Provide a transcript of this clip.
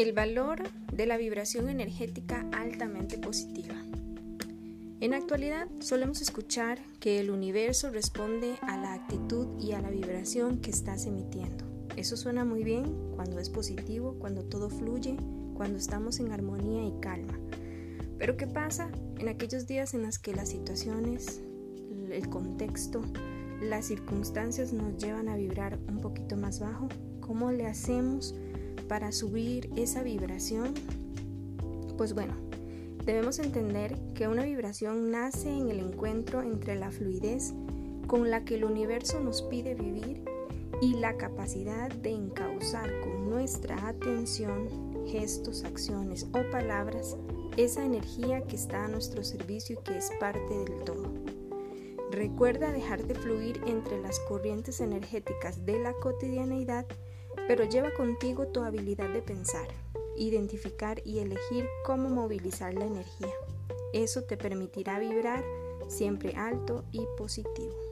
El valor de la vibración energética altamente positiva. En actualidad solemos escuchar que el universo responde a la actitud y a la vibración que estás emitiendo. Eso suena muy bien cuando es positivo, cuando todo fluye, cuando estamos en armonía y calma. Pero ¿qué pasa en aquellos días en los que las situaciones, el contexto, las circunstancias nos llevan a vibrar un poquito más bajo? ¿Cómo le hacemos para subir esa vibración? Pues bueno, debemos entender que una vibración nace en el encuentro entre la fluidez con la que el universo nos pide vivir y la capacidad de encauzar con nuestra atención, gestos, acciones o palabras esa energía que está a nuestro servicio y que es parte del todo. Recuerda dejarte fluir entre las corrientes energéticas de la cotidianeidad pero lleva contigo tu habilidad de pensar, identificar y elegir cómo movilizar la energía. Eso te permitirá vibrar siempre alto y positivo.